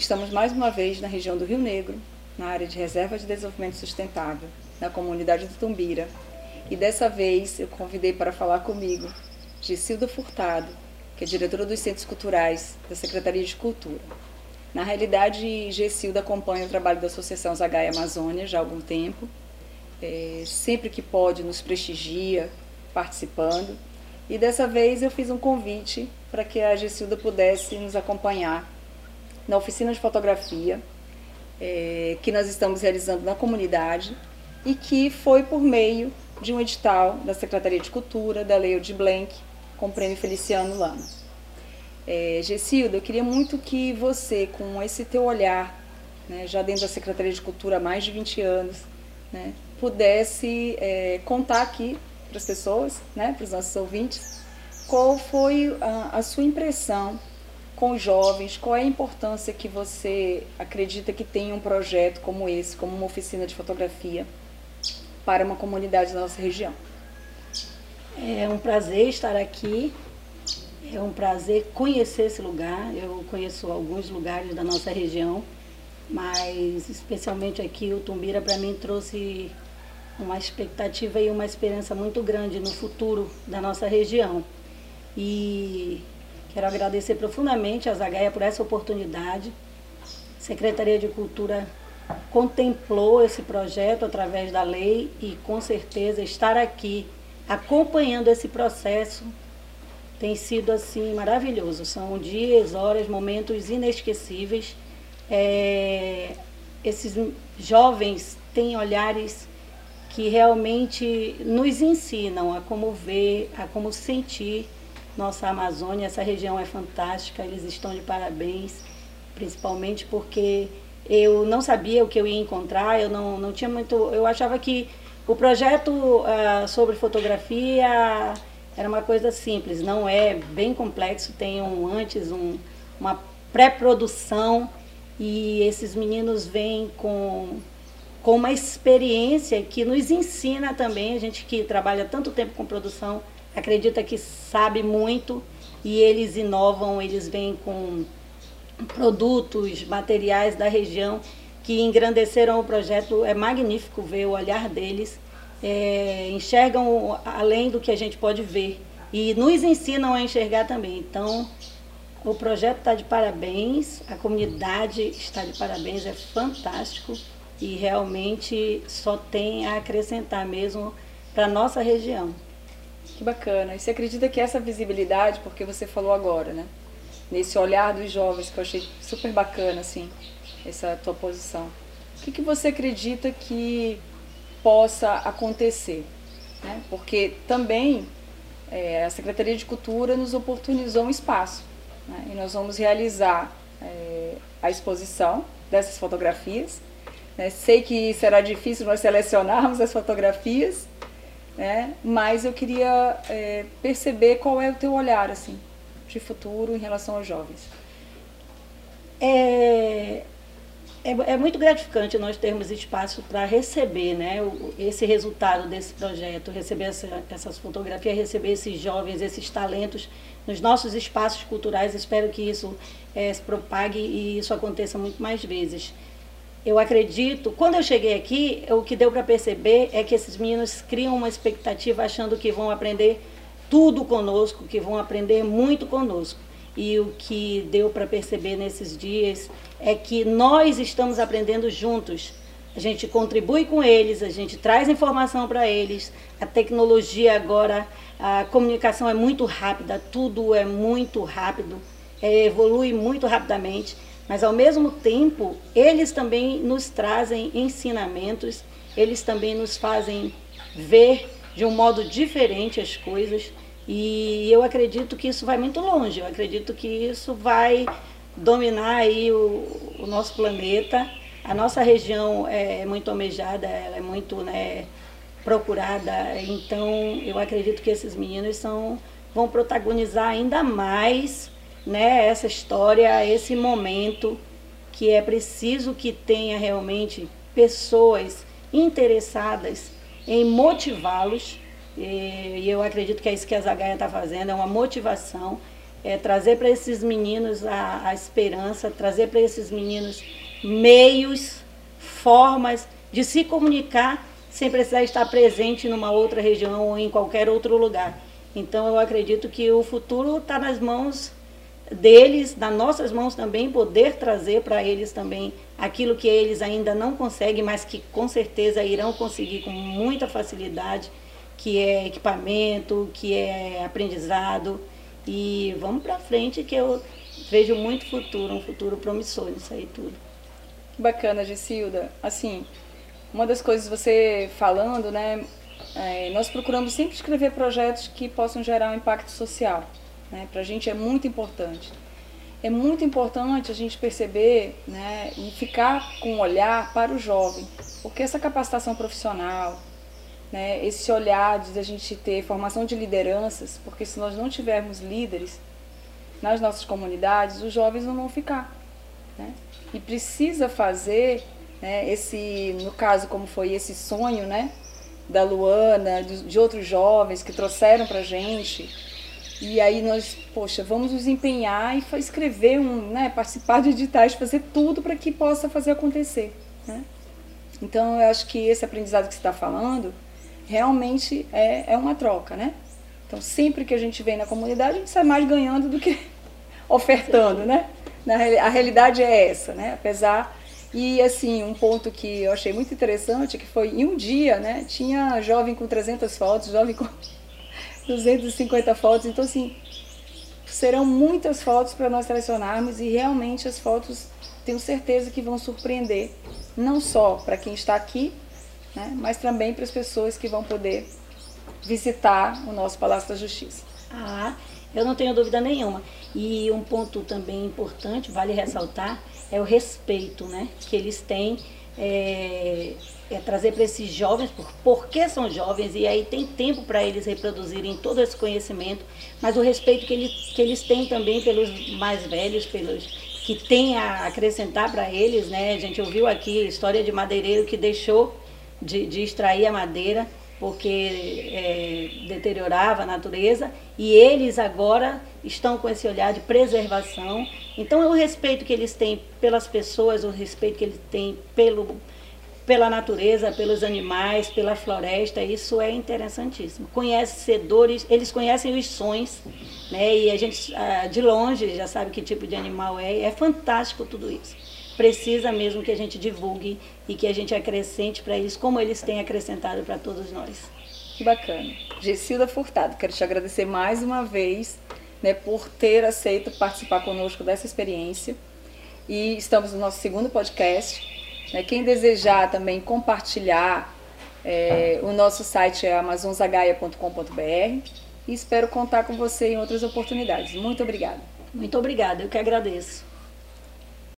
Estamos mais uma vez na região do Rio Negro, na área de Reserva de Desenvolvimento Sustentável, na comunidade do Tumbira. E dessa vez eu convidei para falar comigo Gisilda Furtado, que é diretora dos Centros Culturais da Secretaria de Cultura. Na realidade, Gessilda acompanha o trabalho da Associação Zagaia Amazônia já há algum tempo. É, sempre que pode, nos prestigia, participando. E dessa vez eu fiz um convite para que a Gessilda pudesse nos acompanhar na oficina de fotografia é, que nós estamos realizando na comunidade e que foi por meio de um edital da Secretaria de Cultura, da Lei de Blank, com o prêmio Feliciano Lama. É, Gessilda, eu queria muito que você, com esse teu olhar, né, já dentro da Secretaria de Cultura há mais de 20 anos, né, pudesse é, contar aqui para as pessoas, né, para os nossos ouvintes, qual foi a, a sua impressão com os jovens, qual é a importância que você acredita que tem um projeto como esse, como uma oficina de fotografia, para uma comunidade da nossa região? É um prazer estar aqui, é um prazer conhecer esse lugar. Eu conheço alguns lugares da nossa região, mas especialmente aqui o Tumbira para mim trouxe uma expectativa e uma esperança muito grande no futuro da nossa região. E Quero agradecer profundamente a Zagaia por essa oportunidade. A Secretaria de Cultura contemplou esse projeto através da lei e com certeza estar aqui acompanhando esse processo tem sido assim maravilhoso. São dias, horas, momentos inesquecíveis. É, esses jovens têm olhares que realmente nos ensinam a como ver, a como sentir nossa Amazônia, essa região é fantástica, eles estão de parabéns, principalmente porque eu não sabia o que eu ia encontrar, eu não, não tinha muito. Eu achava que o projeto uh, sobre fotografia era uma coisa simples, não é bem complexo, tem um antes, um, uma pré-produção e esses meninos vêm com, com uma experiência que nos ensina também, a gente que trabalha tanto tempo com produção, acredita que sabe muito e eles inovam, eles vêm com produtos, materiais da região que engrandeceram o projeto. É magnífico ver o olhar deles, é, enxergam além do que a gente pode ver e nos ensinam a enxergar também. Então, o projeto está de parabéns, a comunidade está de parabéns, é fantástico e realmente só tem a acrescentar mesmo para a nossa região. Que bacana. E você acredita que essa visibilidade, porque você falou agora, né? Nesse olhar dos jovens, que eu achei super bacana, assim, essa tua posição. O que, que você acredita que possa acontecer? Né? Porque também é, a Secretaria de Cultura nos oportunizou um espaço. Né? E nós vamos realizar é, a exposição dessas fotografias. Né? Sei que será difícil nós selecionarmos as fotografias, né? Mas eu queria é, perceber qual é o teu olhar assim de futuro em relação aos jovens. É, é, é muito gratificante nós termos espaço para receber né, o, esse resultado desse projeto, receber essa, essas fotografias, receber esses jovens, esses talentos nos nossos espaços culturais. Espero que isso é, se propague e isso aconteça muito mais vezes eu acredito, quando eu cheguei aqui, o que deu para perceber é que esses meninos criam uma expectativa achando que vão aprender tudo conosco, que vão aprender muito conosco. E o que deu para perceber nesses dias é que nós estamos aprendendo juntos. A gente contribui com eles, a gente traz informação para eles. A tecnologia agora, a comunicação é muito rápida, tudo é muito rápido, é, evolui muito rapidamente mas ao mesmo tempo, eles também nos trazem ensinamentos, eles também nos fazem ver de um modo diferente as coisas. E eu acredito que isso vai muito longe, eu acredito que isso vai dominar aí o, o nosso planeta. A nossa região é muito almejada, ela é muito né, procurada, então eu acredito que esses meninos são, vão protagonizar ainda mais né, essa história, esse momento que é preciso que tenha realmente pessoas interessadas em motivá-los. E eu acredito que é isso que a Zagaia está fazendo, é uma motivação. é trazer para esses meninos a, a esperança, trazer para esses meninos meios, formas de se comunicar sem precisar estar presente numa outra região ou em qualquer outro lugar. Então eu acredito que o futuro está nas mãos deles, nas nossas mãos também, poder trazer para eles também aquilo que eles ainda não conseguem, mas que com certeza irão conseguir com muita facilidade, que é equipamento, que é aprendizado. E vamos para frente que eu vejo muito futuro, um futuro promissor nisso aí tudo. Bacana, Gessilda. Assim, uma das coisas você falando, né, é, nós procuramos sempre escrever projetos que possam gerar um impacto social. Né? Para a gente é muito importante. É muito importante a gente perceber né, e ficar com um olhar para o jovem, porque essa capacitação profissional, né, esse olhar de a gente ter formação de lideranças, porque se nós não tivermos líderes nas nossas comunidades, os jovens não vão ficar. Né? E precisa fazer né, esse, no caso como foi esse sonho, né, da Luana, de, de outros jovens que trouxeram para gente e aí nós, poxa, vamos nos empenhar e escrever um, né, participar de editais, fazer tudo para que possa fazer acontecer. Né? Então eu acho que esse aprendizado que você está falando realmente é, é uma troca, né? Então sempre que a gente vem na comunidade a gente sai mais ganhando do que ofertando, né? Na, a realidade é essa, né? Apesar e assim, um ponto que eu achei muito interessante que foi em um dia, né? Tinha jovem com 300 fotos, jovem com 250 fotos. Então, assim, serão muitas fotos para nós selecionarmos e realmente as fotos tenho certeza que vão surpreender, não só para quem está aqui, né, mas também para as pessoas que vão poder visitar o nosso Palácio da Justiça. Ah, eu não tenho dúvida nenhuma. E um ponto também importante, vale ressaltar, é o respeito né, que eles têm. É, é trazer para esses jovens, por, porque são jovens, e aí tem tempo para eles reproduzirem todo esse conhecimento, mas o respeito que, ele, que eles têm também pelos mais velhos, pelos que têm a acrescentar para eles, né? A gente ouviu aqui a história de madeireiro que deixou de, de extrair a madeira porque é, deteriorava a natureza e eles agora estão com esse olhar de preservação. Então, o respeito que eles têm pelas pessoas, o respeito que eles têm pelo pela natureza, pelos animais, pela floresta, isso é interessantíssimo. Conhecedores, eles conhecem os sons, né? E a gente ah, de longe já sabe que tipo de animal é, é fantástico tudo isso. Precisa mesmo que a gente divulgue e que a gente acrescente para eles como eles têm acrescentado para todos nós. Que bacana. Gessilda Furtado, quero te agradecer mais uma vez né, por ter aceito participar conosco dessa experiência. E estamos no nosso segundo podcast né? Quem desejar também compartilhar, é, o nosso site é amazonzagaia.com.br e espero contar com você em outras oportunidades. Muito obrigada. Muito obrigada, eu que agradeço.